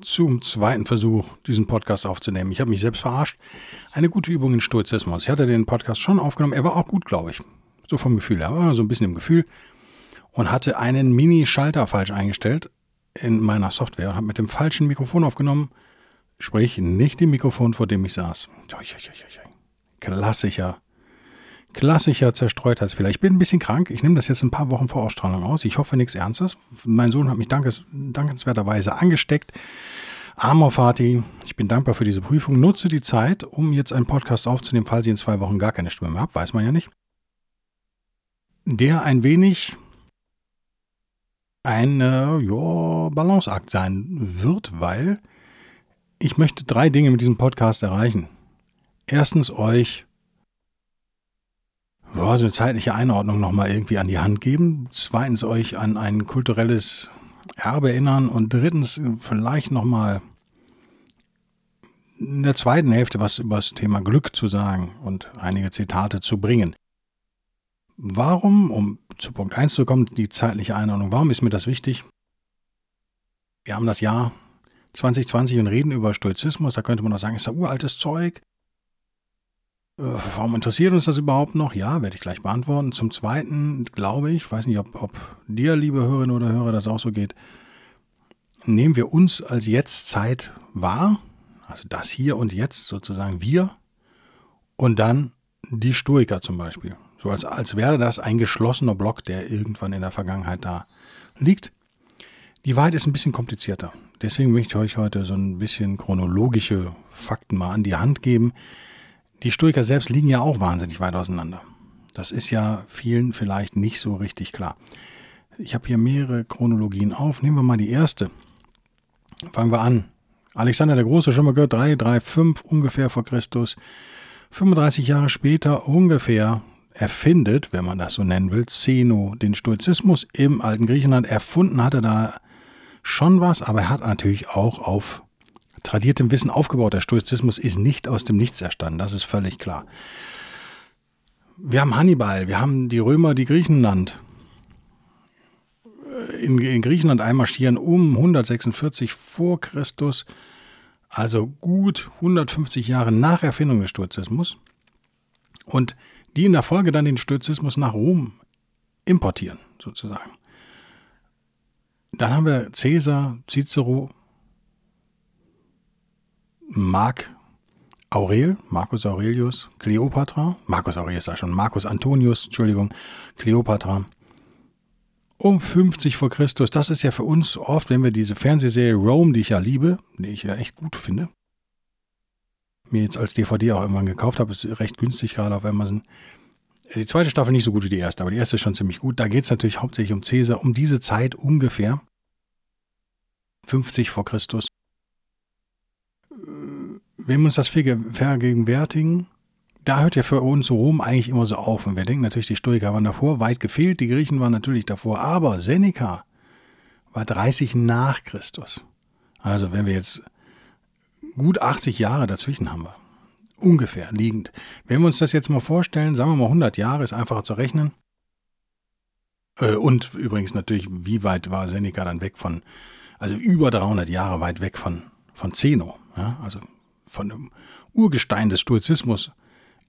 zum zweiten Versuch, diesen Podcast aufzunehmen. Ich habe mich selbst verarscht. Eine gute Übung in Stoizismus. Ich hatte den Podcast schon aufgenommen. Er war auch gut, glaube ich. So vom Gefühl. Er war so ein bisschen im Gefühl und hatte einen Mini-Schalter falsch eingestellt in meiner Software und habe mit dem falschen Mikrofon aufgenommen. Sprich, nicht dem Mikrofon, vor dem ich saß. Klassischer klassischer Zerstreutheitsfehler. Ich bin ein bisschen krank. Ich nehme das jetzt ein paar Wochen vor Ausstrahlung aus. Ich hoffe nichts Ernstes. Mein Sohn hat mich dankes, dankenswerterweise angesteckt. Amor Fati, ich bin dankbar für diese Prüfung. Nutze die Zeit, um jetzt einen Podcast aufzunehmen, falls ich in zwei Wochen gar keine Stimme mehr habe. Weiß man ja nicht. Der ein wenig ein äh, ja, Balanceakt sein wird, weil ich möchte drei Dinge mit diesem Podcast erreichen. Erstens euch ja, so eine zeitliche Einordnung nochmal irgendwie an die Hand geben. Zweitens euch an ein kulturelles Erbe erinnern und drittens vielleicht nochmal in der zweiten Hälfte was über das Thema Glück zu sagen und einige Zitate zu bringen. Warum, um zu Punkt 1 zu kommen, die zeitliche Einordnung, warum ist mir das wichtig? Wir haben das Jahr 2020 und reden über Stoizismus, da könnte man auch sagen, ist ja uraltes Zeug. Äh, warum interessiert uns das überhaupt noch? Ja, werde ich gleich beantworten. Zum Zweiten glaube ich, weiß nicht, ob, ob dir, liebe Hörerinnen oder Hörer, das auch so geht, nehmen wir uns als Jetztzeit wahr, also das hier und jetzt sozusagen wir, und dann die Stoiker zum Beispiel. So als, als wäre das ein geschlossener Block, der irgendwann in der Vergangenheit da liegt. Die Wahrheit ist ein bisschen komplizierter. Deswegen möchte ich euch heute so ein bisschen chronologische Fakten mal an die Hand geben, die Stoiker selbst liegen ja auch wahnsinnig weit auseinander. Das ist ja vielen vielleicht nicht so richtig klar. Ich habe hier mehrere Chronologien auf. Nehmen wir mal die erste. Fangen wir an. Alexander der Große, schon mal gehört, 3, 3, 5 ungefähr vor Christus. 35 Jahre später ungefähr erfindet, wenn man das so nennen will, Zeno den Stoizismus im alten Griechenland. Erfunden hat er da schon was, aber er hat natürlich auch auf tradiertem Wissen aufgebaut. Der Stoizismus ist nicht aus dem Nichts erstanden, das ist völlig klar. Wir haben Hannibal, wir haben die Römer, die Griechenland in, in Griechenland einmarschieren um 146 vor Christus, also gut 150 Jahre nach Erfindung des Stoizismus. Und die in der Folge dann den Stoizismus nach Rom importieren, sozusagen. Dann haben wir Caesar, Cicero, Mark Aurel, Marcus Aurelius, Cleopatra, Marcus Aurelius sag schon, Marcus Antonius, Entschuldigung, Cleopatra, um 50 vor Christus. Das ist ja für uns oft, wenn wir diese Fernsehserie Rome, die ich ja liebe, die ich ja echt gut finde, mir jetzt als DVD auch irgendwann gekauft habe, ist recht günstig gerade auf Amazon. Die zweite Staffel nicht so gut wie die erste, aber die erste ist schon ziemlich gut. Da geht es natürlich hauptsächlich um Caesar, um diese Zeit ungefähr. 50 vor Christus wenn wir uns das vergegenwärtigen, da hört ja für uns Rom eigentlich immer so auf. Und wir denken natürlich, die Stoiker waren davor, weit gefehlt, die Griechen waren natürlich davor. Aber Seneca war 30 nach Christus. Also wenn wir jetzt gut 80 Jahre dazwischen haben wir. Ungefähr liegend. Wenn wir uns das jetzt mal vorstellen, sagen wir mal 100 Jahre, ist einfacher zu rechnen. Äh, und übrigens natürlich, wie weit war Seneca dann weg von, also über 300 Jahre weit weg von, von Zeno. Ja, also von dem Urgestein des Stoizismus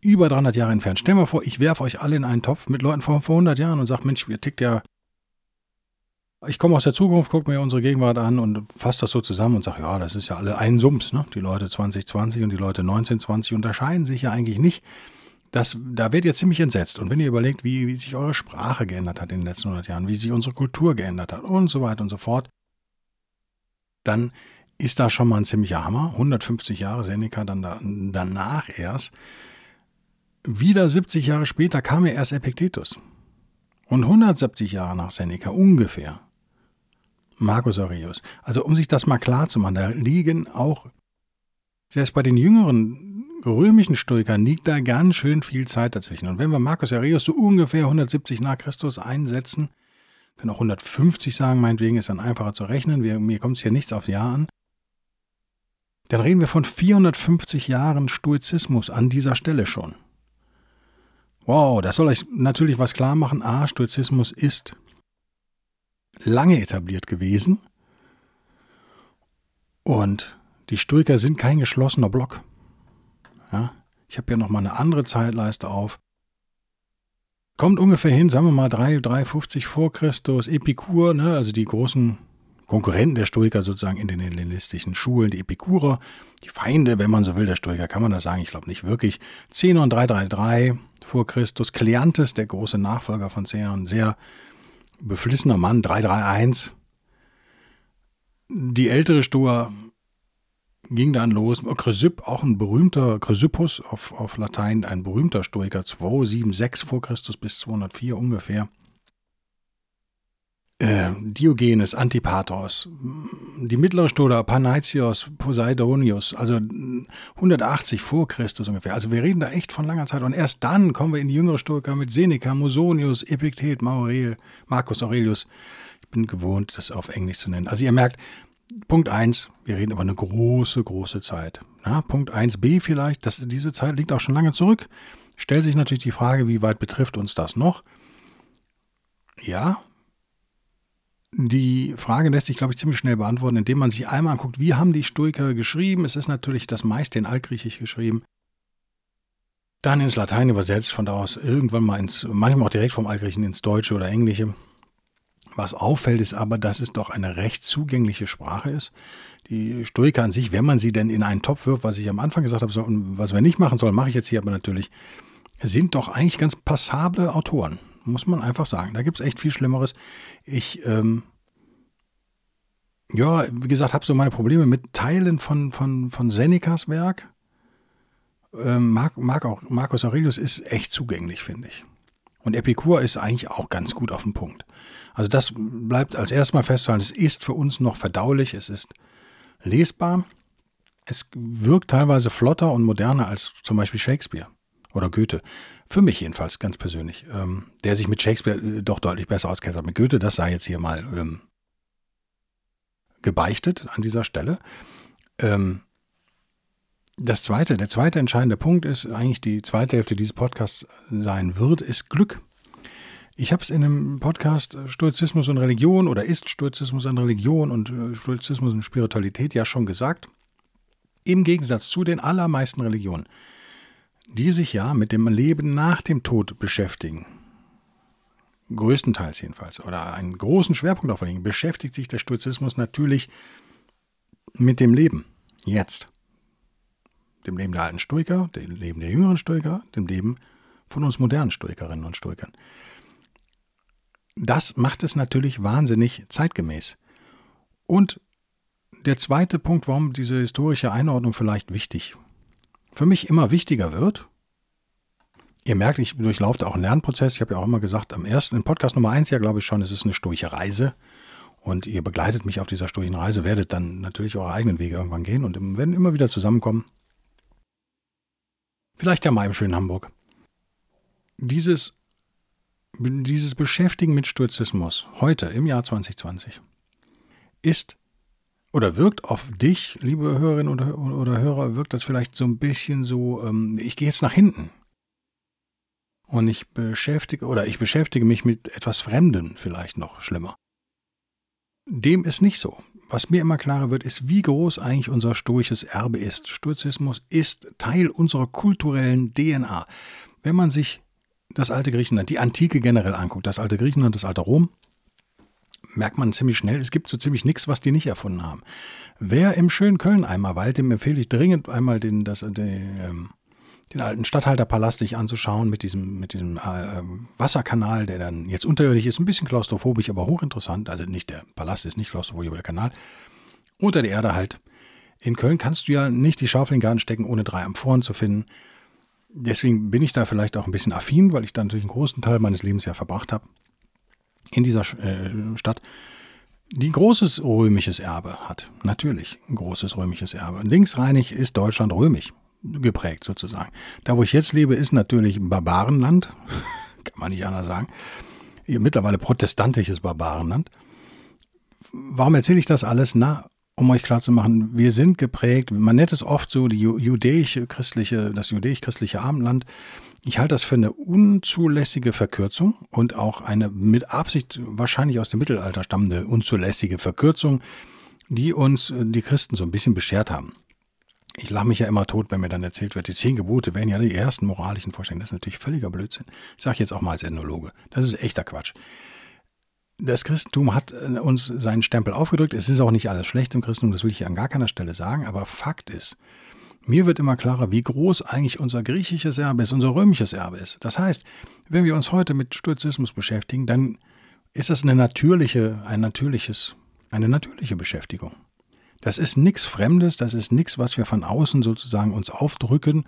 über 300 Jahre entfernt. Stell mal vor, ich werfe euch alle in einen Topf mit Leuten von vor 100 Jahren und sage, Mensch, ihr tickt ja. Ich komme aus der Zukunft, gucke mir unsere Gegenwart an und fasse das so zusammen und sage, ja, das ist ja alle ein Sumps. Ne? Die Leute 2020 und die Leute 1920 unterscheiden sich ja eigentlich nicht. Das, da werdet ihr ziemlich entsetzt. Und wenn ihr überlegt, wie, wie sich eure Sprache geändert hat in den letzten 100 Jahren, wie sich unsere Kultur geändert hat und so weiter und so fort, dann ist da schon mal ein ziemlicher Hammer. 150 Jahre Seneca dann da, danach erst. Wieder 70 Jahre später kam ja erst Epictetus. Und 170 Jahre nach Seneca ungefähr Marcus Aurelius. Also um sich das mal klar zu machen, da liegen auch, selbst bei den jüngeren römischen Stoikern liegt da ganz schön viel Zeit dazwischen. Und wenn wir Marcus Aurelius so ungefähr 170 nach Christus einsetzen, können auch 150 sagen, meinetwegen ist dann einfacher zu rechnen, mir kommt es hier nichts aufs Jahr an, dann reden wir von 450 Jahren Stoizismus an dieser Stelle schon. Wow, das soll euch natürlich was klar machen. A, Stoizismus ist lange etabliert gewesen und die Stoiker sind kein geschlossener Block. Ja, ich habe ja noch mal eine andere Zeitleiste auf. Kommt ungefähr hin, sagen wir mal 3, 350 vor Christus, Epikur, ne, also die großen Konkurrenten der Stoiker sozusagen in den hellenistischen Schulen, die Epikurer, die Feinde, wenn man so will, der Stoiker, kann man das sagen, ich glaube nicht wirklich. Zenon 333 vor Christus, Kleantes, der große Nachfolger von Zenon, sehr beflissener Mann, 331. Die ältere Stoa ging dann los. Chrysipp, auch ein berühmter, Chrysippus auf, auf Latein, ein berühmter Stoiker, 276 vor Christus bis 204 ungefähr. Äh, Diogenes, Antipatros, die mittlere Stola, Panaitios, Poseidonius, also 180 vor Christus ungefähr. Also wir reden da echt von langer Zeit. Und erst dann kommen wir in die jüngere Stoiker mit Seneca, Musonius, Epiktet, Maurel, Marcus Aurelius. Ich bin gewohnt, das auf Englisch zu nennen. Also ihr merkt, Punkt 1, wir reden über eine große, große Zeit. Ja, Punkt 1b vielleicht, das, diese Zeit liegt auch schon lange zurück. Stellt sich natürlich die Frage, wie weit betrifft uns das noch? Ja, die Frage lässt sich, glaube ich, ziemlich schnell beantworten, indem man sich einmal anguckt, wie haben die Stoiker geschrieben. Es ist natürlich das meiste in Altgriechisch geschrieben. Dann ins Latein übersetzt, von da aus irgendwann mal ins, manchmal auch direkt vom Altgriechen ins Deutsche oder Englische. Was auffällt, ist aber, dass es doch eine recht zugängliche Sprache ist. Die Stoiker an sich, wenn man sie denn in einen Topf wirft, was ich am Anfang gesagt habe, was wir nicht machen sollen, mache ich jetzt hier aber natürlich, sind doch eigentlich ganz passable Autoren muss man einfach sagen. Da gibt es echt viel Schlimmeres. Ich, ähm, ja, wie gesagt, habe so meine Probleme mit Teilen von, von, von Senecas Werk. Ähm, Marc, Marc auch, Marcus Aurelius ist echt zugänglich, finde ich. Und Epikur ist eigentlich auch ganz gut auf dem Punkt. Also das bleibt als erstmal festzuhalten, es ist für uns noch verdaulich, es ist lesbar, es wirkt teilweise flotter und moderner als zum Beispiel Shakespeare oder Goethe. Für mich jedenfalls, ganz persönlich. Ähm, der sich mit Shakespeare äh, doch deutlich besser auskennt als mit Goethe. Das sei jetzt hier mal ähm, gebeichtet an dieser Stelle. Ähm, das zweite, der zweite entscheidende Punkt ist eigentlich die zweite Hälfte dieses Podcasts sein wird, ist Glück. Ich habe es in einem Podcast äh, Stoizismus und Religion oder ist Stoizismus und Religion und äh, Stoizismus und Spiritualität ja schon gesagt. Im Gegensatz zu den allermeisten Religionen die sich ja mit dem Leben nach dem Tod beschäftigen, größtenteils jedenfalls, oder einen großen Schwerpunkt darauf legen, beschäftigt sich der Stoizismus natürlich mit dem Leben, jetzt. Dem Leben der alten Stoiker, dem Leben der jüngeren Stoiker, dem Leben von uns modernen Stoikerinnen und Stoikern. Das macht es natürlich wahnsinnig zeitgemäß. Und der zweite Punkt, warum diese historische Einordnung vielleicht wichtig für mich immer wichtiger wird. Ihr merkt, ich durchlaufe auch einen Lernprozess. Ich habe ja auch immer gesagt, am ersten, in Podcast Nummer eins ja, glaube ich schon, es ist eine sturche Reise. Und ihr begleitet mich auf dieser sturchen Reise, werdet dann natürlich eure eigenen Wege irgendwann gehen und werden immer wieder zusammenkommen. Vielleicht ja mal im schönen Hamburg. Dieses, dieses Beschäftigen mit Sturzismus heute im Jahr 2020 ist oder wirkt auf dich, liebe Hörerinnen oder, oder Hörer, wirkt das vielleicht so ein bisschen so, ähm, ich gehe jetzt nach hinten. Und ich beschäftige, oder ich beschäftige mich mit etwas Fremden vielleicht noch schlimmer. Dem ist nicht so. Was mir immer klarer wird, ist, wie groß eigentlich unser stoisches Erbe ist. Stoizismus ist Teil unserer kulturellen DNA. Wenn man sich das alte Griechenland, die Antike generell anguckt, das alte Griechenland, das alte Rom, merkt man ziemlich schnell, es gibt so ziemlich nichts, was die nicht erfunden haben. Wer im schönen Köln einmal weilt, dem empfehle ich dringend einmal den, das, den, ähm, den alten Stadthalterpalast sich anzuschauen mit diesem, mit diesem äh, ähm, Wasserkanal, der dann jetzt unterirdisch ist, ein bisschen klaustrophobisch, aber hochinteressant. Also nicht der Palast ist nicht klaustrophobisch, aber der Kanal. Unter der Erde halt. In Köln kannst du ja nicht die Schaufel in den Garten stecken, ohne drei Amphoren zu finden. Deswegen bin ich da vielleicht auch ein bisschen affin, weil ich da natürlich einen großen Teil meines Lebens ja verbracht habe in dieser äh, Stadt. die großes römisches Erbe hat. Natürlich ein großes römisches Erbe. Linksreinig ist Deutschland römisch geprägt sozusagen. Da, wo ich jetzt lebe, ist natürlich ein Barbarenland. Kann man nicht anders sagen. Mittlerweile protestantisches Barbarenland. Warum erzähle ich das alles? Na, um euch klarzumachen, wir sind geprägt, man nennt es oft so die judäisch-christliche, das judäisch-christliche Abendland. Ich halte das für eine unzulässige Verkürzung und auch eine mit Absicht wahrscheinlich aus dem Mittelalter stammende unzulässige Verkürzung, die uns äh, die Christen so ein bisschen beschert haben. Ich lache mich ja immer tot, wenn mir dann erzählt wird, die zehn Gebote wären ja die ersten moralischen Vorstellungen. Das ist natürlich völliger Blödsinn. Ich sage jetzt auch mal als Ethnologe. Das ist echter Quatsch. Das Christentum hat äh, uns seinen Stempel aufgedrückt. Es ist auch nicht alles schlecht im Christentum, das will ich hier an gar keiner Stelle sagen. Aber Fakt ist, mir wird immer klarer, wie groß eigentlich unser griechisches Erbe ist, unser römisches Erbe ist. Das heißt, wenn wir uns heute mit Stoizismus beschäftigen, dann ist das eine natürliche, ein natürliches, eine natürliche Beschäftigung. Das ist nichts Fremdes, das ist nichts, was wir von außen sozusagen uns aufdrücken.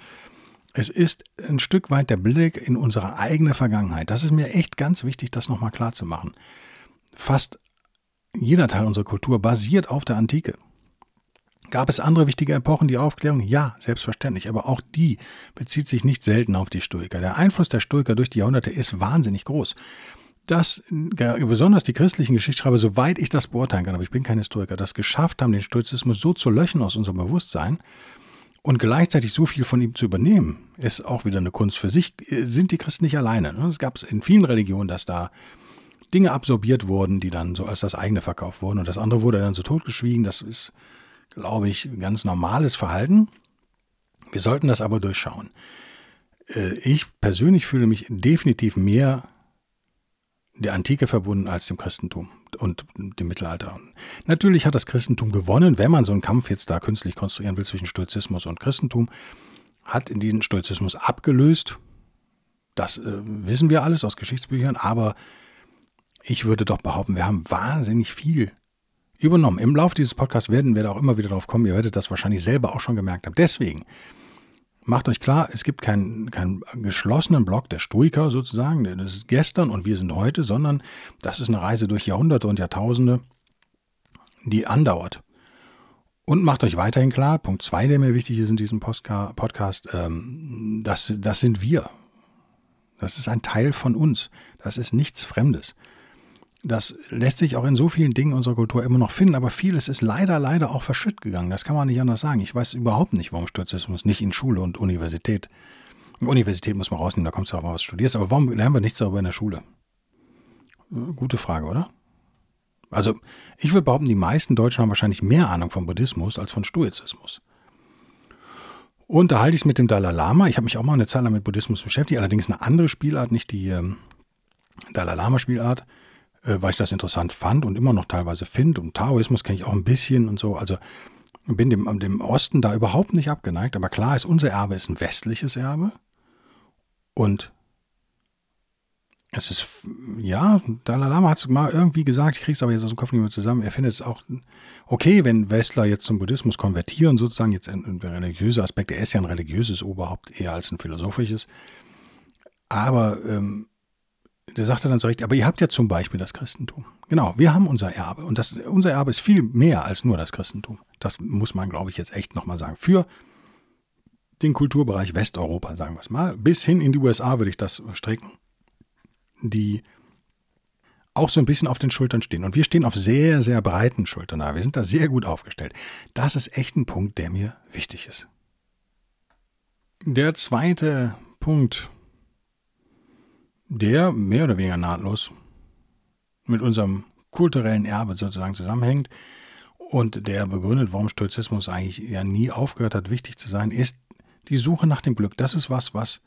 Es ist ein Stück weit der Blick in unsere eigene Vergangenheit. Das ist mir echt ganz wichtig, das nochmal klar zu machen. Fast jeder Teil unserer Kultur basiert auf der Antike. Gab es andere wichtige Epochen, die Aufklärung? Ja, selbstverständlich, aber auch die bezieht sich nicht selten auf die Stoiker. Der Einfluss der Stoiker durch die Jahrhunderte ist wahnsinnig groß. Dass besonders die christlichen Geschichtsschreiber, soweit ich das beurteilen kann, aber ich bin kein Historiker, das geschafft haben, den Stoizismus so zu löschen aus unserem Bewusstsein und gleichzeitig so viel von ihm zu übernehmen, ist auch wieder eine Kunst für sich, sind die Christen nicht alleine. Ne? Es gab es in vielen Religionen, dass da Dinge absorbiert wurden, die dann so als das eigene verkauft wurden und das andere wurde dann so totgeschwiegen. Das ist glaube ich, ganz normales Verhalten. Wir sollten das aber durchschauen. Äh, ich persönlich fühle mich definitiv mehr der Antike verbunden als dem Christentum und dem Mittelalter. Natürlich hat das Christentum gewonnen, wenn man so einen Kampf jetzt da künstlich konstruieren will zwischen Stoizismus und Christentum, hat in diesen Stoizismus abgelöst. Das äh, wissen wir alles aus Geschichtsbüchern, aber ich würde doch behaupten, wir haben wahnsinnig viel übernommen. Im Laufe dieses Podcasts werden wir da auch immer wieder drauf kommen. Ihr werdet das wahrscheinlich selber auch schon gemerkt haben. Deswegen macht euch klar, es gibt keinen, keinen geschlossenen Block der Stoiker sozusagen, das ist gestern und wir sind heute, sondern das ist eine Reise durch Jahrhunderte und Jahrtausende, die andauert. Und macht euch weiterhin klar, Punkt zwei, der mir wichtig ist in diesem Podcast, ähm, das, das sind wir. Das ist ein Teil von uns. Das ist nichts Fremdes. Das lässt sich auch in so vielen Dingen unserer Kultur immer noch finden, aber vieles ist leider, leider auch verschütt gegangen. Das kann man nicht anders sagen. Ich weiß überhaupt nicht, warum Sturzismus nicht in Schule und Universität. Universität muss man rausnehmen, da kommt es darauf an, was du studierst. Aber warum lernen wir nichts darüber in der Schule? Gute Frage, oder? Also, ich würde behaupten, die meisten Deutschen haben wahrscheinlich mehr Ahnung vom Buddhismus als von Stoizismus. Und da halte ich es mit dem Dalai Lama. Ich habe mich auch mal eine Zeit lang mit Buddhismus beschäftigt, allerdings eine andere Spielart, nicht die ähm, Dalai Lama Spielart äh, weil ich das interessant fand und immer noch teilweise finde. Und Taoismus kenne ich auch ein bisschen und so. Also bin dem, dem Osten da überhaupt nicht abgeneigt. Aber klar ist, unser Erbe ist ein westliches Erbe. Und es ist, ja, Dalai Lama hat es mal irgendwie gesagt, ich kriege es aber jetzt aus dem Kopf nicht mehr zusammen. Er findet es auch okay, wenn Westler jetzt zum Buddhismus konvertieren, sozusagen jetzt ein, ein religiöser Aspekt. Er ist ja ein religiöses Oberhaupt eher als ein philosophisches. Aber ähm, der sagte dann so recht, aber ihr habt ja zum Beispiel das Christentum. Genau, wir haben unser Erbe. Und das, unser Erbe ist viel mehr als nur das Christentum. Das muss man, glaube ich, jetzt echt nochmal sagen. Für den Kulturbereich Westeuropa, sagen wir es mal, bis hin in die USA würde ich das strecken, die auch so ein bisschen auf den Schultern stehen. Und wir stehen auf sehr, sehr breiten Schultern da. Wir sind da sehr gut aufgestellt. Das ist echt ein Punkt, der mir wichtig ist. Der zweite Punkt, der mehr oder weniger nahtlos mit unserem kulturellen Erbe sozusagen zusammenhängt und der begründet, warum Stoizismus eigentlich ja nie aufgehört hat, wichtig zu sein, ist die Suche nach dem Glück. Das ist was, was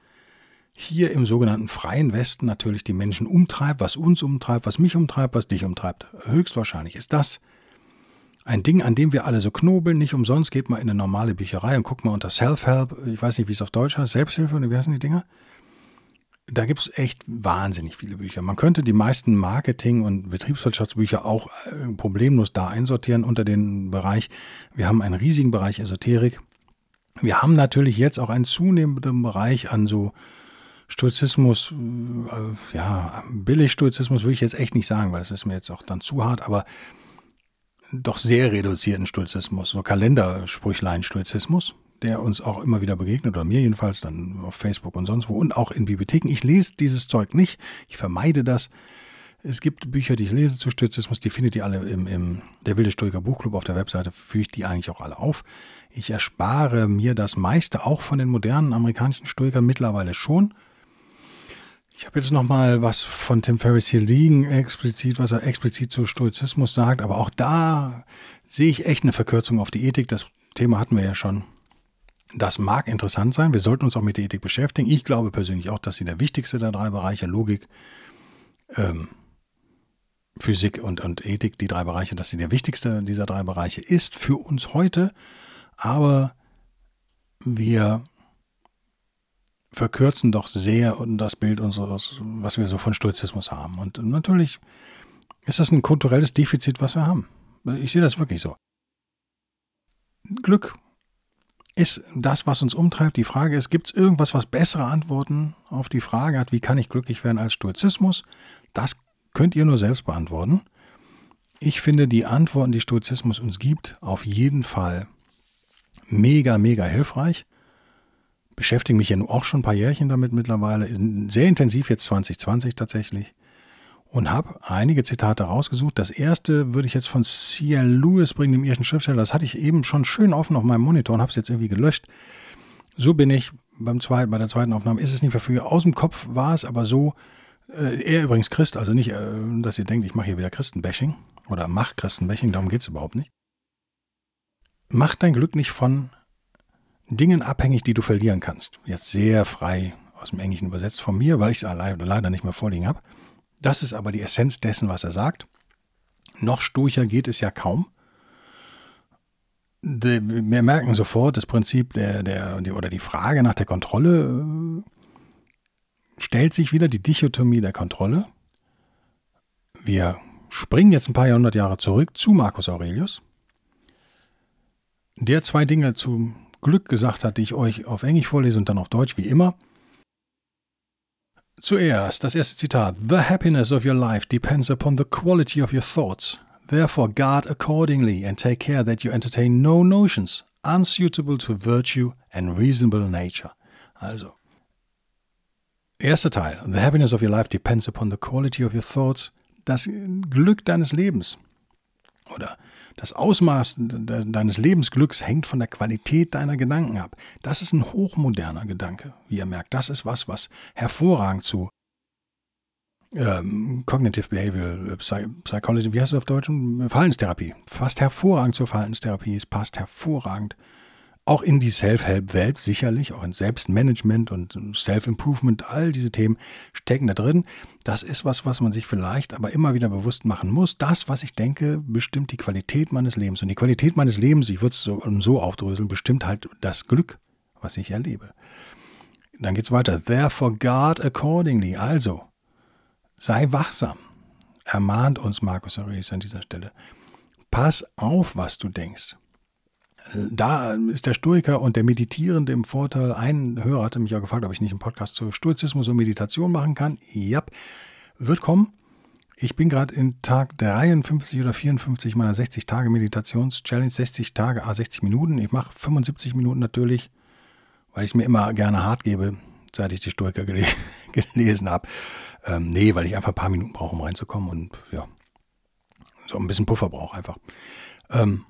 hier im sogenannten freien Westen natürlich die Menschen umtreibt, was uns umtreibt, was mich umtreibt, was dich umtreibt. Höchstwahrscheinlich ist das ein Ding, an dem wir alle so knobeln. Nicht umsonst geht mal in eine normale Bücherei und guckt mal unter Self-Help, ich weiß nicht, wie es auf Deutsch heißt, Selbsthilfe wie heißen die Dinger? Da gibt es echt wahnsinnig viele Bücher. Man könnte die meisten Marketing- und Betriebswirtschaftsbücher auch äh, problemlos da einsortieren unter den Bereich. Wir haben einen riesigen Bereich Esoterik. Wir haben natürlich jetzt auch einen zunehmenden Bereich an so Stoizismus, äh, ja, Billigstoizismus würde ich jetzt echt nicht sagen, weil das ist mir jetzt auch dann zu hart, aber doch sehr reduzierten Stoizismus, so Kalendersprüchlein-Stoizismus, der uns auch immer wieder begegnet, oder mir jedenfalls, dann auf Facebook und sonst wo und auch in Bibliotheken. Ich lese dieses Zeug nicht, ich vermeide das. Es gibt Bücher, die ich lese zu Stoizismus, die findet ihr alle im, im Der Wilde Stoiker Buchclub auf der Webseite, führe ich die eigentlich auch alle auf. Ich erspare mir das meiste auch von den modernen amerikanischen Stoikern mittlerweile schon. Ich habe jetzt noch mal was von Tim Ferriss hier liegen, explizit, was er explizit zu Stoizismus sagt, aber auch da sehe ich echt eine Verkürzung auf die Ethik. Das Thema hatten wir ja schon. Das mag interessant sein. Wir sollten uns auch mit der Ethik beschäftigen. Ich glaube persönlich auch, dass sie der wichtigste der drei Bereiche, Logik, ähm, Physik und, und Ethik, die drei Bereiche, dass sie der wichtigste dieser drei Bereiche ist für uns heute. Aber wir verkürzen doch sehr das Bild unseres, was wir so von Stoizismus haben. Und natürlich ist das ein kulturelles Defizit, was wir haben. Ich sehe das wirklich so. Glück ist das, was uns umtreibt. Die Frage ist, gibt es irgendwas, was bessere Antworten auf die Frage hat, wie kann ich glücklich werden als Stoizismus? Das könnt ihr nur selbst beantworten. Ich finde die Antworten, die Stoizismus uns gibt, auf jeden Fall mega, mega hilfreich beschäftige mich ja auch schon ein paar Jährchen damit mittlerweile, sehr intensiv jetzt 2020 tatsächlich und habe einige Zitate rausgesucht. Das erste würde ich jetzt von C.L. Lewis bringen, dem ersten Schriftsteller. Das hatte ich eben schon schön offen auf meinem Monitor und habe es jetzt irgendwie gelöscht. So bin ich beim zweiten, bei der zweiten Aufnahme. Ist es nicht mehr für aus dem Kopf war es aber so. Äh, er übrigens Christ, also nicht, äh, dass ihr denkt, ich mache hier wieder Christenbashing oder mach Christenbashing, darum geht es überhaupt nicht. Mach dein Glück nicht von Dingen abhängig, die du verlieren kannst. Jetzt sehr frei aus dem Englischen übersetzt von mir, weil ich es leider nicht mehr vorliegen habe. Das ist aber die Essenz dessen, was er sagt. Noch sturcher geht es ja kaum. Wir merken sofort das Prinzip der, der, oder die Frage nach der Kontrolle äh, stellt sich wieder die Dichotomie der Kontrolle. Wir springen jetzt ein paar Jahrhundert Jahre zurück zu Marcus Aurelius, der zwei Dinge zu Glück gesagt hat, die ich euch auf Englisch vorlese und dann auf Deutsch, wie immer. Zuerst das erste Zitat. The happiness of your life depends upon the quality of your thoughts. Therefore guard accordingly and take care that you entertain no notions unsuitable to virtue and reasonable nature. Also, erster Teil. The happiness of your life depends upon the quality of your thoughts. Das Glück deines Lebens. Oder das Ausmaß deines Lebensglücks hängt von der Qualität deiner Gedanken ab. Das ist ein hochmoderner Gedanke, wie ihr merkt. Das ist was, was hervorragend zu ähm, Cognitive Behavioral äh, Psychology, wie heißt es auf Deutsch? Verhaltenstherapie. Fast hervorragend zur Verhaltenstherapie. Es passt hervorragend auch in die Self-Help-Welt sicherlich, auch in Selbstmanagement und Self-Improvement, all diese Themen stecken da drin. Das ist was, was man sich vielleicht aber immer wieder bewusst machen muss. Das, was ich denke, bestimmt die Qualität meines Lebens. Und die Qualität meines Lebens, ich würde es so, so aufdröseln, bestimmt halt das Glück, was ich erlebe. Dann geht es weiter. Therefore guard accordingly. Also, sei wachsam. Ermahnt uns Markus Aurelius an dieser Stelle. Pass auf, was du denkst da ist der Stoiker und der Meditierende im Vorteil. Ein Hörer hatte mich ja gefragt, ob ich nicht einen Podcast zu Stoizismus und Meditation machen kann. Ja, wird kommen. Ich bin gerade in Tag 53 oder 54 meiner 60 Tage Meditations-Challenge. 60 Tage, a 60 Minuten. Ich mache 75 Minuten natürlich, weil ich es mir immer gerne hart gebe, seit ich die Stoiker gele gelesen habe. Ähm, nee, weil ich einfach ein paar Minuten brauche, um reinzukommen und ja, so ein bisschen Puffer brauche einfach. Ähm,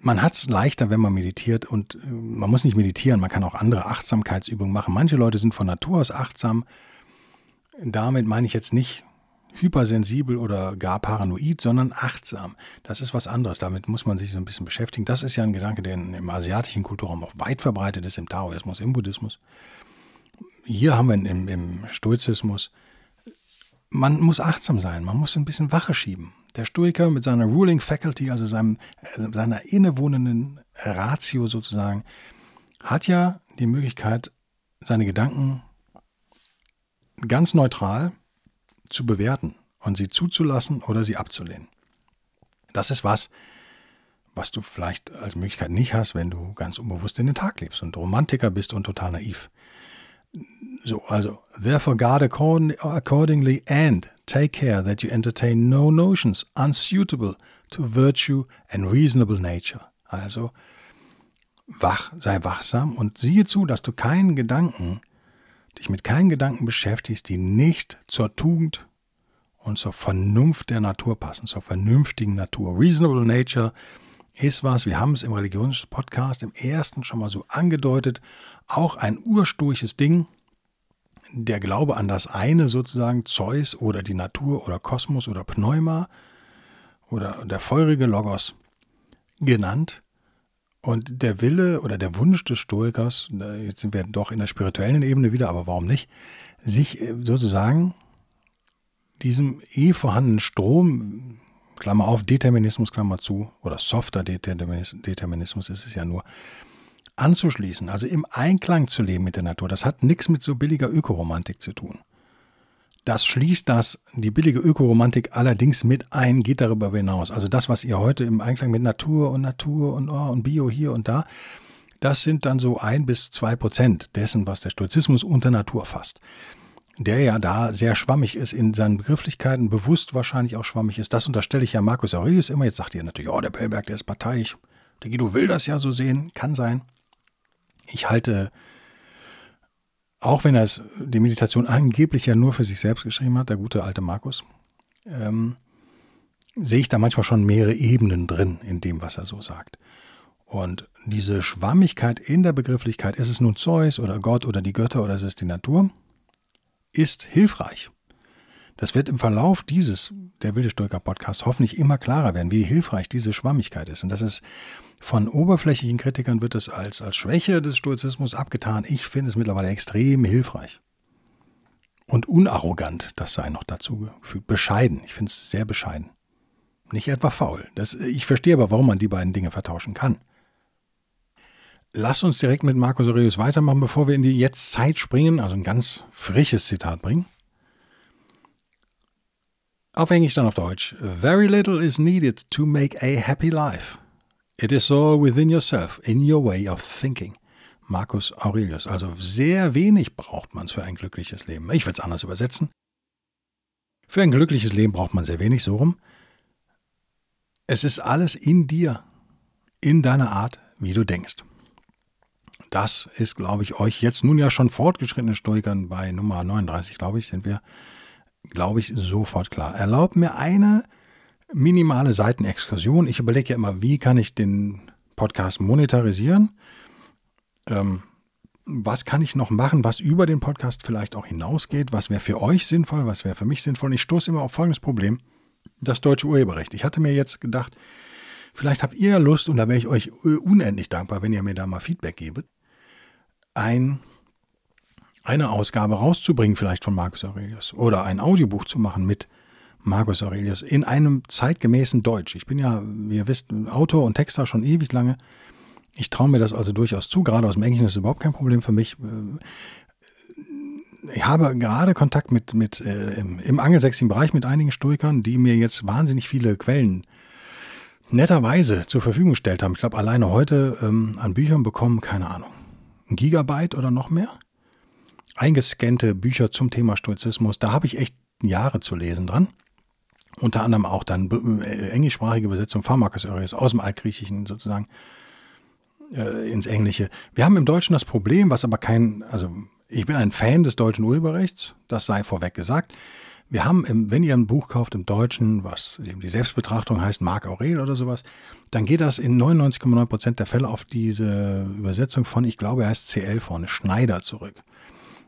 man hat es leichter, wenn man meditiert und äh, man muss nicht meditieren, man kann auch andere Achtsamkeitsübungen machen. Manche Leute sind von Natur aus achtsam. Damit meine ich jetzt nicht hypersensibel oder gar paranoid, sondern achtsam. Das ist was anderes. Damit muss man sich so ein bisschen beschäftigen. Das ist ja ein Gedanke, der im asiatischen Kulturraum auch weit verbreitet ist, im Taoismus, im Buddhismus. Hier haben wir im, im Stoizismus, man muss achtsam sein, man muss ein bisschen Wache schieben. Der Stoiker mit seiner Ruling Faculty, also seinem, seiner innewohnenden Ratio sozusagen, hat ja die Möglichkeit, seine Gedanken ganz neutral zu bewerten und sie zuzulassen oder sie abzulehnen. Das ist was, was du vielleicht als Möglichkeit nicht hast, wenn du ganz unbewusst in den Tag lebst und Romantiker bist und total naiv. So, also, therefore guard accordingly and take care that you entertain no notions unsuitable to virtue and reasonable nature. Also wach, sei wachsam und siehe zu, dass du keinen Gedanken, dich mit keinen Gedanken beschäftigst, die nicht zur Tugend und zur Vernunft der Natur passen, zur vernünftigen Natur. Reasonable Nature ist was, wir haben es im Religionspodcast im ersten schon mal so angedeutet, auch ein ursturches Ding, der Glaube an das eine sozusagen, Zeus oder die Natur oder Kosmos oder Pneuma oder der feurige Logos genannt. Und der Wille oder der Wunsch des Stoikers, jetzt sind wir doch in der spirituellen Ebene wieder, aber warum nicht, sich äh, sozusagen diesem eh vorhandenen Strom, Klammer auf, Determinismus, Klammer zu, oder softer Determinismus ist es ja nur, anzuschließen, also im Einklang zu leben mit der Natur, das hat nichts mit so billiger Ökoromantik zu tun. Das schließt das, die billige Ökoromantik allerdings mit ein, geht darüber hinaus. Also das, was ihr heute im Einklang mit Natur und Natur und, oh, und Bio hier und da, das sind dann so ein bis zwei Prozent dessen, was der Stoizismus unter Natur fasst. Der ja da sehr schwammig ist in seinen Begrifflichkeiten, bewusst wahrscheinlich auch schwammig ist. Das unterstelle ich ja Markus Aurelius immer. Jetzt sagt ihr natürlich, oh, der Bellberg, der ist parteiisch. Der Guido will das ja so sehen, kann sein. Ich halte, auch wenn er die Meditation angeblich ja nur für sich selbst geschrieben hat, der gute alte Markus, ähm, sehe ich da manchmal schon mehrere Ebenen drin in dem, was er so sagt. Und diese Schwammigkeit in der Begrifflichkeit, ist es nun Zeus oder Gott oder die Götter oder ist es die Natur, ist hilfreich. Das wird im Verlauf dieses, der Wilde Stoiker Podcast, hoffentlich immer klarer werden, wie hilfreich diese Schwammigkeit ist. Und das ist von oberflächlichen Kritikern wird es als, als Schwäche des Stoizismus abgetan. Ich finde es mittlerweile extrem hilfreich. Und unarrogant, das sei noch dazu gefügt. Bescheiden. Ich finde es sehr bescheiden. Nicht etwa faul. Das, ich verstehe aber, warum man die beiden Dinge vertauschen kann. Lass uns direkt mit Marcus Aurelius weitermachen, bevor wir in die Jetztzeit springen, also ein ganz frisches Zitat bringen. Auf Englisch dann auf Deutsch. Very little is needed to make a happy life. It is all within yourself, in your way of thinking. Marcus Aurelius. Also sehr wenig braucht man für ein glückliches Leben. Ich würde es anders übersetzen. Für ein glückliches Leben braucht man sehr wenig, so rum. Es ist alles in dir, in deiner Art, wie du denkst. Das ist, glaube ich, euch jetzt nun ja schon fortgeschrittenen Stoikern bei Nummer 39, glaube ich, sind wir, glaube ich, sofort klar. Erlaubt mir eine minimale Seitenexkursion. Ich überlege ja immer, wie kann ich den Podcast monetarisieren? Ähm, was kann ich noch machen, was über den Podcast vielleicht auch hinausgeht? Was wäre für euch sinnvoll? Was wäre für mich sinnvoll? Ich stoße immer auf folgendes Problem. Das deutsche Urheberrecht. Ich hatte mir jetzt gedacht, vielleicht habt ihr Lust, und da wäre ich euch unendlich dankbar, wenn ihr mir da mal Feedback gebt, ein, eine Ausgabe rauszubringen, vielleicht von Marcus Aurelius, oder ein Audiobuch zu machen mit Marcus Aurelius in einem zeitgemäßen Deutsch. Ich bin ja, wie ihr wisst, Autor und Texter schon ewig lange. Ich traue mir das also durchaus zu. Gerade aus dem Englischen ist es überhaupt kein Problem für mich. Ich habe gerade Kontakt mit, mit äh, im, im angelsächsischen Bereich mit einigen Stoikern, die mir jetzt wahnsinnig viele Quellen netterweise zur Verfügung gestellt haben. Ich glaube, alleine heute ähm, an Büchern bekommen, keine Ahnung, ein Gigabyte oder noch mehr. Eingescannte Bücher zum Thema Stoizismus. Da habe ich echt Jahre zu lesen dran unter anderem auch dann äh, englischsprachige Übersetzung Pharmacus Aureus aus dem Altgriechischen sozusagen äh, ins Englische. Wir haben im Deutschen das Problem, was aber kein, also ich bin ein Fan des deutschen Urheberrechts, das sei vorweg gesagt. Wir haben, im, wenn ihr ein Buch kauft im Deutschen, was eben die Selbstbetrachtung heißt, Marc Aurel oder sowas, dann geht das in 99,9% der Fälle auf diese Übersetzung von, ich glaube, er heißt CL vorne, Schneider zurück.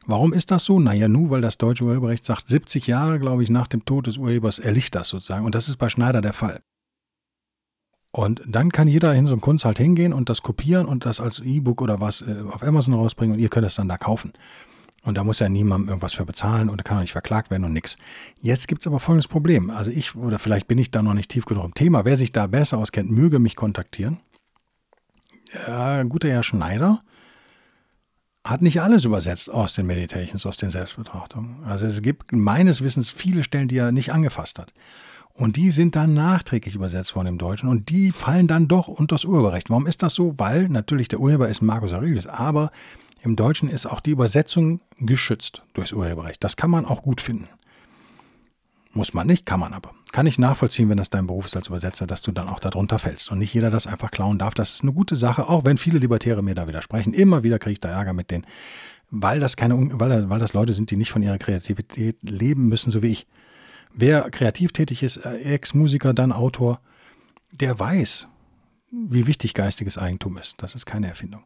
Warum ist das so? Naja, nur weil das deutsche Urheberrecht sagt, 70 Jahre, glaube ich, nach dem Tod des Urhebers erlicht das sozusagen. Und das ist bei Schneider der Fall. Und dann kann jeder in so einen Kunst halt hingehen und das kopieren und das als E-Book oder was äh, auf Amazon rausbringen und ihr könnt es dann da kaufen. Und da muss ja niemandem irgendwas für bezahlen und da kann auch nicht verklagt werden und nix. Jetzt gibt es aber folgendes Problem. Also ich, oder vielleicht bin ich da noch nicht tief genug im Thema. Wer sich da besser auskennt, möge mich kontaktieren. Ja, guter Herr Schneider hat nicht alles übersetzt aus den Meditations, aus den Selbstbetrachtungen. Also es gibt meines Wissens viele Stellen, die er nicht angefasst hat. Und die sind dann nachträglich übersetzt worden im Deutschen und die fallen dann doch unter das Urheberrecht. Warum ist das so? Weil natürlich der Urheber ist Markus Aurelius, aber im Deutschen ist auch die Übersetzung geschützt durchs Urheberrecht. Das kann man auch gut finden. Muss man nicht, kann man aber. Kann ich nachvollziehen, wenn das dein Beruf ist als Übersetzer, dass du dann auch darunter fällst und nicht jeder das einfach klauen darf. Das ist eine gute Sache, auch wenn viele Libertäre mir da widersprechen. Immer wieder kriege ich da Ärger mit denen, weil das keine, weil, weil das Leute sind, die nicht von ihrer Kreativität leben müssen, so wie ich. Wer kreativ tätig ist, äh, Ex-Musiker, dann Autor, der weiß, wie wichtig geistiges Eigentum ist. Das ist keine Erfindung.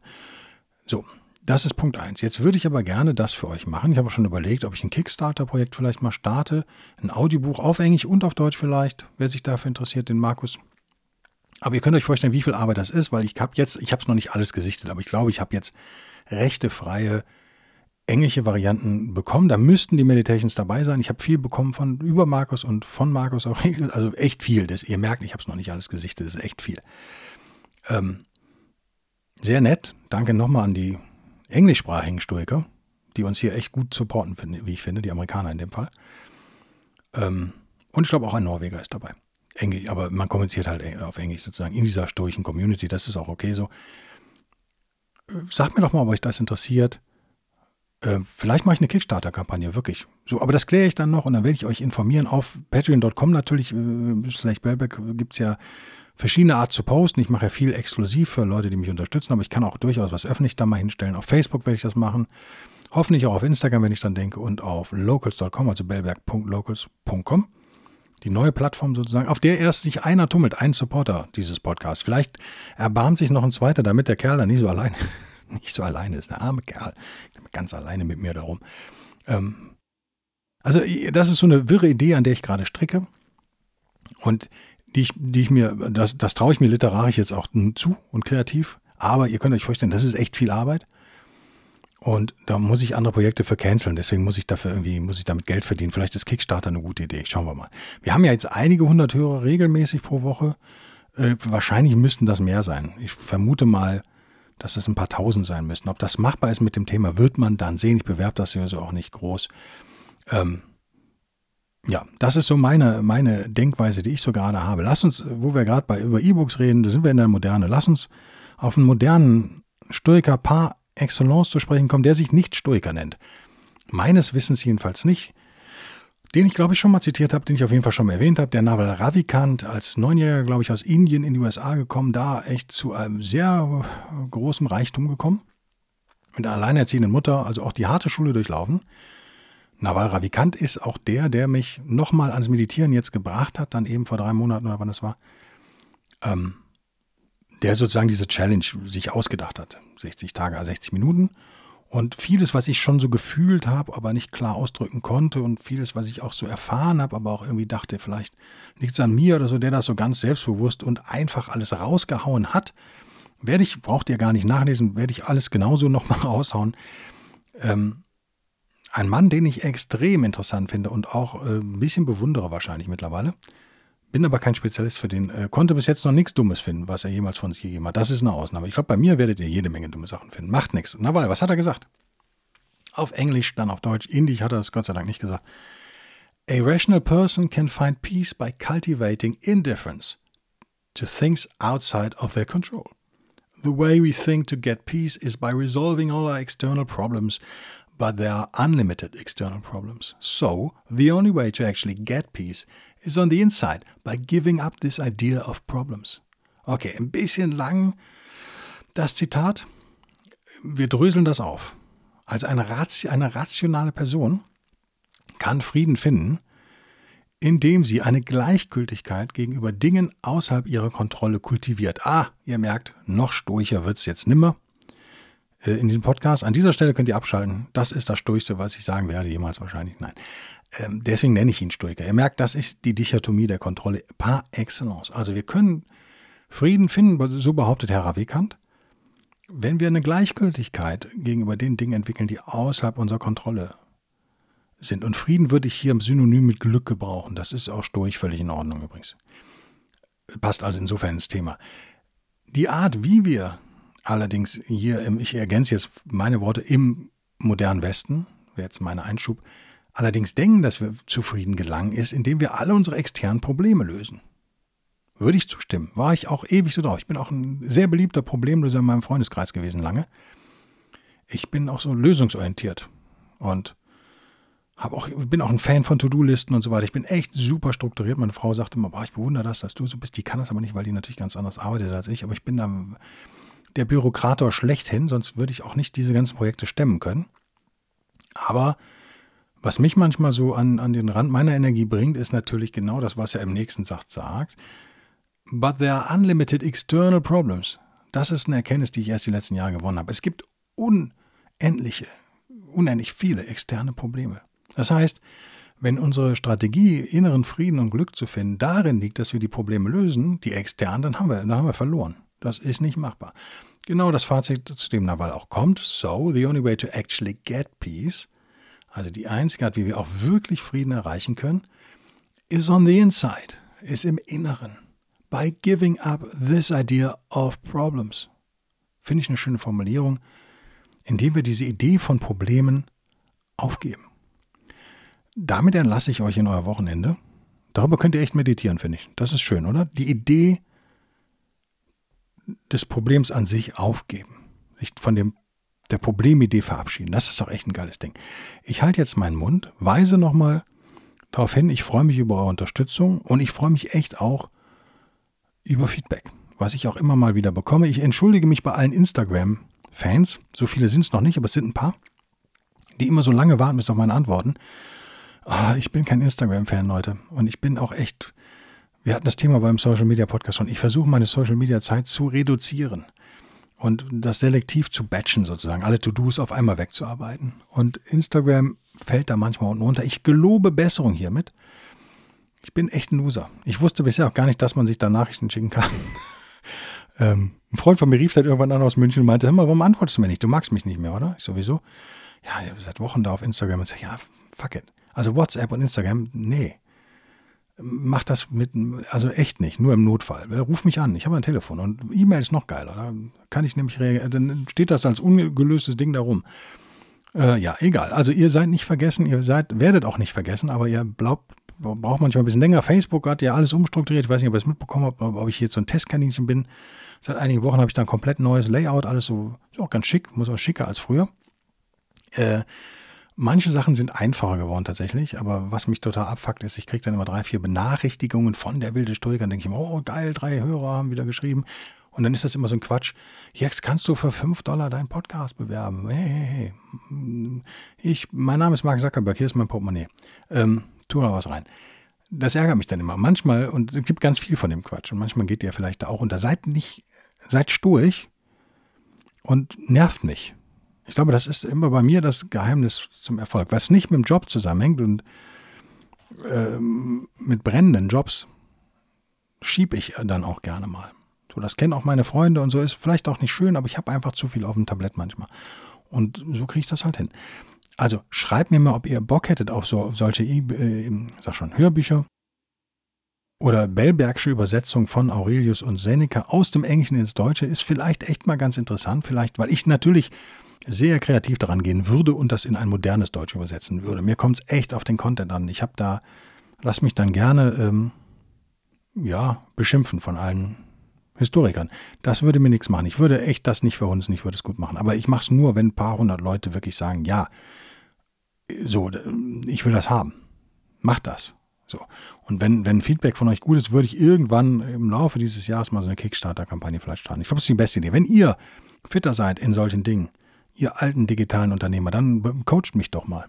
So, das ist Punkt eins. Jetzt würde ich aber gerne das für euch machen. Ich habe schon überlegt, ob ich ein Kickstarter-Projekt vielleicht mal starte. Ein Audiobuch auf Englisch und auf Deutsch vielleicht, wer sich dafür interessiert, den Markus. Aber ihr könnt euch vorstellen, wie viel Arbeit das ist, weil ich habe jetzt, ich habe es noch nicht alles gesichtet, aber ich glaube, ich habe jetzt rechtefreie englische Varianten bekommen. Da müssten die Meditations dabei sein. Ich habe viel bekommen von über Markus und von Markus auch. Also echt viel. Das, ihr merkt, ich habe es noch nicht alles gesichtet. Das ist echt viel. Ähm, sehr nett. Danke nochmal an die englischsprachigen Stoiker, die uns hier echt gut supporten, wie ich finde, die Amerikaner in dem Fall. Ähm, und ich glaube auch ein Norweger ist dabei. Englisch, aber man kommuniziert halt auf Englisch sozusagen in dieser stoischen Community, das ist auch okay so. Sagt mir doch mal, ob euch das interessiert. Äh, vielleicht mache ich eine Kickstarter-Kampagne, wirklich. So, aber das kläre ich dann noch und dann werde ich euch informieren. Auf patreon.com natürlich, äh, slash Bellback, gibt es ja verschiedene Art zu posten. Ich mache ja viel exklusiv für Leute, die mich unterstützen, aber ich kann auch durchaus was öffentlich da mal hinstellen. Auf Facebook werde ich das machen. Hoffentlich auch auf Instagram, wenn ich dann denke, und auf locals.com, also bellberg.locals.com. Die neue Plattform sozusagen, auf der erst sich einer tummelt, ein Supporter dieses Podcasts. Vielleicht erbarmt sich noch ein zweiter, damit der Kerl dann nicht so allein, nicht so alleine ist. Der arme Kerl, ganz alleine mit mir darum. Ähm, also, das ist so eine wirre Idee, an der ich gerade stricke. Und die ich, die ich mir, das, das traue ich mir literarisch jetzt auch zu und kreativ. Aber ihr könnt euch vorstellen, das ist echt viel Arbeit. Und da muss ich andere Projekte für canceln. Deswegen muss ich dafür irgendwie, muss ich damit Geld verdienen. Vielleicht ist Kickstarter eine gute Idee. Schauen wir mal. Wir haben ja jetzt einige hundert Hörer regelmäßig pro Woche. Äh, wahrscheinlich müssten das mehr sein. Ich vermute mal, dass es ein paar tausend sein müssten. Ob das machbar ist mit dem Thema, wird man dann sehen. Ich bewerbe das ja so auch nicht groß. Ähm, ja, das ist so meine, meine Denkweise, die ich so gerade habe. Lass uns, wo wir gerade bei über E-Books reden, da sind wir in der Moderne, lass uns auf einen modernen Stoiker par excellence zu sprechen kommen, der sich nicht Stoiker nennt. Meines Wissens jedenfalls nicht. Den ich, glaube ich, schon mal zitiert habe, den ich auf jeden Fall schon mal erwähnt habe, der Naval Ravikant, als Neunjähriger, glaube ich, aus Indien in die USA gekommen, da echt zu einem sehr großen Reichtum gekommen. Mit einer alleinerziehenden Mutter, also auch die harte Schule durchlaufen. Naval Ravikant ist auch der, der mich nochmal ans Meditieren jetzt gebracht hat, dann eben vor drei Monaten oder wann es war. Ähm, der sozusagen diese Challenge sich ausgedacht hat. 60 Tage, 60 Minuten. Und vieles, was ich schon so gefühlt habe, aber nicht klar ausdrücken konnte und vieles, was ich auch so erfahren habe, aber auch irgendwie dachte, vielleicht nichts an mir oder so, der das so ganz selbstbewusst und einfach alles rausgehauen hat, werde ich, braucht ihr gar nicht nachlesen, werde ich alles genauso nochmal raushauen. Ähm, ein Mann, den ich extrem interessant finde und auch äh, ein bisschen bewundere wahrscheinlich mittlerweile. Bin aber kein Spezialist für den. Äh, konnte bis jetzt noch nichts Dummes finden, was er jemals von sich gegeben hat. Das ist eine Ausnahme. Ich glaube, bei mir werdet ihr jede Menge dumme Sachen finden. Macht nichts. Nawal, was hat er gesagt? Auf Englisch, dann auf Deutsch. Indisch hat er es Gott sei Dank nicht gesagt. A rational person can find peace by cultivating indifference to things outside of their control. The way we think to get peace is by resolving all our external problems but there are unlimited external problems. So, the only way to actually get peace is on the inside, by giving up this idea of problems. Okay, ein bisschen lang das Zitat. Wir dröseln das auf. Als eine, eine rationale Person kann Frieden finden, indem sie eine Gleichgültigkeit gegenüber Dingen außerhalb ihrer Kontrolle kultiviert. Ah, ihr merkt, noch stoicher wird es jetzt nimmer. Äh, in diesem Podcast. An dieser Stelle könnt ihr abschalten. Das ist das Stoichste, was ich sagen werde, jemals wahrscheinlich. Nein. Ähm, deswegen nenne ich ihn Stoiker. Ihr merkt, das ist die Dichotomie der Kontrolle par excellence. Also wir können Frieden finden, so behauptet Herr Ravikant, wenn wir eine Gleichgültigkeit gegenüber den Dingen entwickeln, die außerhalb unserer Kontrolle sind. Und Frieden würde ich hier im Synonym mit Glück gebrauchen. Das ist auch stoisch völlig in Ordnung übrigens. Passt also insofern ins Thema. Die Art, wie wir Allerdings hier, im, ich ergänze jetzt meine Worte, im modernen Westen, jetzt mein Einschub, allerdings denken, dass wir zufrieden gelangen, ist, indem wir alle unsere externen Probleme lösen. Würde ich zustimmen. War ich auch ewig so drauf. Ich bin auch ein sehr beliebter Problemlöser in meinem Freundeskreis gewesen lange. Ich bin auch so lösungsorientiert und hab auch, bin auch ein Fan von To-Do-Listen und so weiter. Ich bin echt super strukturiert. Meine Frau sagte immer, boah, ich bewundere das, dass du so bist. Die kann das aber nicht, weil die natürlich ganz anders arbeitet als ich. Aber ich bin da der Bürokrator schlechthin, sonst würde ich auch nicht diese ganzen Projekte stemmen können. Aber was mich manchmal so an, an den Rand meiner Energie bringt, ist natürlich genau das, was er im nächsten Satz sagt. But there are unlimited external problems. Das ist eine Erkenntnis, die ich erst die letzten Jahre gewonnen habe. Es gibt unendliche, unendlich viele externe Probleme. Das heißt, wenn unsere Strategie, inneren Frieden und Glück zu finden, darin liegt, dass wir die Probleme lösen, die externen, dann haben wir, dann haben wir verloren. Das ist nicht machbar. Genau das Fazit, zu dem Nawal auch kommt. So, the only way to actually get peace, also die einzige Art, wie wir auch wirklich Frieden erreichen können, is on the inside, ist im Inneren. By giving up this idea of problems. Finde ich eine schöne Formulierung, indem wir diese Idee von Problemen aufgeben. Damit entlasse ich euch in euer Wochenende. Darüber könnt ihr echt meditieren, finde ich. Das ist schön, oder? Die Idee des Problems an sich aufgeben. Sich von dem, der Problemidee verabschieden. Das ist doch echt ein geiles Ding. Ich halte jetzt meinen Mund, weise nochmal darauf hin, ich freue mich über eure Unterstützung und ich freue mich echt auch über Feedback, was ich auch immer mal wieder bekomme. Ich entschuldige mich bei allen Instagram-Fans. So viele sind es noch nicht, aber es sind ein paar, die immer so lange warten bis auf meine Antworten. Ah, ich bin kein Instagram-Fan, Leute. Und ich bin auch echt, wir hatten das Thema beim Social Media Podcast schon. Ich versuche meine Social Media Zeit zu reduzieren und das selektiv zu batchen sozusagen, alle To-Dos auf einmal wegzuarbeiten. Und Instagram fällt da manchmal unten runter. Ich gelobe Besserung hiermit. Ich bin echt ein Loser. Ich wusste bisher auch gar nicht, dass man sich da Nachrichten schicken kann. ähm, ein Freund von mir rief dann irgendwann an aus München und meinte, hör mal, warum antwortest du mir nicht? Du magst mich nicht mehr, oder? Ich sowieso. Ja, seit Wochen da auf Instagram und sage, ja, fuck it. Also WhatsApp und Instagram, nee. Mach das mit, also echt nicht, nur im Notfall. Ruf mich an, ich habe ein Telefon und E-Mail ist noch geiler. Da kann ich nämlich reagieren, dann steht das als ungelöstes Ding da rum. Äh, ja, egal. Also ihr seid nicht vergessen, ihr seid, werdet auch nicht vergessen, aber ihr glaubt, braucht manchmal ein bisschen länger. Facebook hat ja alles umstrukturiert. Ich weiß nicht, ob ihr es mitbekommen habt, ob ich jetzt so ein Testkaninchen bin. Seit einigen Wochen habe ich da ein komplett neues Layout, alles so, ist auch ganz schick, muss auch schicker als früher. Äh, Manche Sachen sind einfacher geworden tatsächlich, aber was mich total abfuckt ist, ich kriege dann immer drei, vier Benachrichtigungen von der wilde Stoiker und denke ich mir, oh geil, drei Hörer haben wieder geschrieben. Und dann ist das immer so ein Quatsch. Jetzt kannst du für fünf Dollar deinen Podcast bewerben. Hey, hey, hey. Ich, mein Name ist Mark Zuckerberg, hier ist mein Portemonnaie. Ähm, tu da was rein. Das ärgert mich dann immer. Manchmal, und es gibt ganz viel von dem Quatsch, und manchmal geht ihr vielleicht da auch unter. Seid nicht, seid sturig und nervt mich. Ich glaube, das ist immer bei mir das Geheimnis zum Erfolg. Was nicht mit dem Job zusammenhängt und äh, mit brennenden Jobs schiebe ich dann auch gerne mal. So, das kennen auch meine Freunde und so ist vielleicht auch nicht schön, aber ich habe einfach zu viel auf dem Tablett manchmal. Und so kriege ich das halt hin. Also schreibt mir mal, ob ihr Bock hättet auf so auf solche, äh, sag schon, Hörbücher oder Bellbergsche Übersetzung von Aurelius und Seneca aus dem Englischen ins Deutsche ist vielleicht echt mal ganz interessant. Vielleicht, weil ich natürlich sehr kreativ daran gehen würde und das in ein modernes Deutsch übersetzen würde. Mir kommt es echt auf den Content an. Ich habe da, lass mich dann gerne, ähm, ja, beschimpfen von allen Historikern. Das würde mir nichts machen. Ich würde echt das nicht verhunzen, ich würde es gut machen. Aber ich mache es nur, wenn ein paar hundert Leute wirklich sagen, ja, so, ich will das haben. Macht das. So. Und wenn, wenn Feedback von euch gut ist, würde ich irgendwann im Laufe dieses Jahres mal so eine Kickstarter-Kampagne vielleicht starten. Ich glaube, das ist die beste Idee. Wenn ihr fitter seid in solchen Dingen, ihr alten digitalen Unternehmer, dann coacht mich doch mal.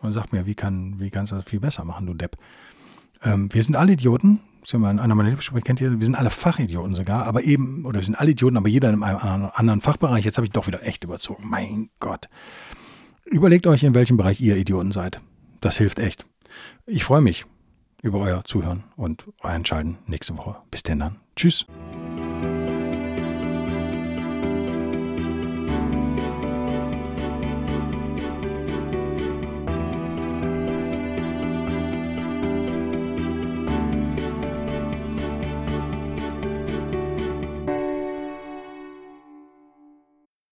Und sagt mir, wie, kann, wie kannst du das viel besser machen, du Depp. Ähm, wir sind alle Idioten. Das einer meiner Lieblingssprüche, kennt ihr? Wir sind alle Fachidioten sogar, aber eben, oder wir sind alle Idioten, aber jeder in einem anderen Fachbereich. Jetzt habe ich doch wieder echt überzogen. Mein Gott. Überlegt euch, in welchem Bereich ihr Idioten seid. Das hilft echt. Ich freue mich über euer Zuhören und euer Entscheiden nächste Woche. Bis denn dann. Tschüss.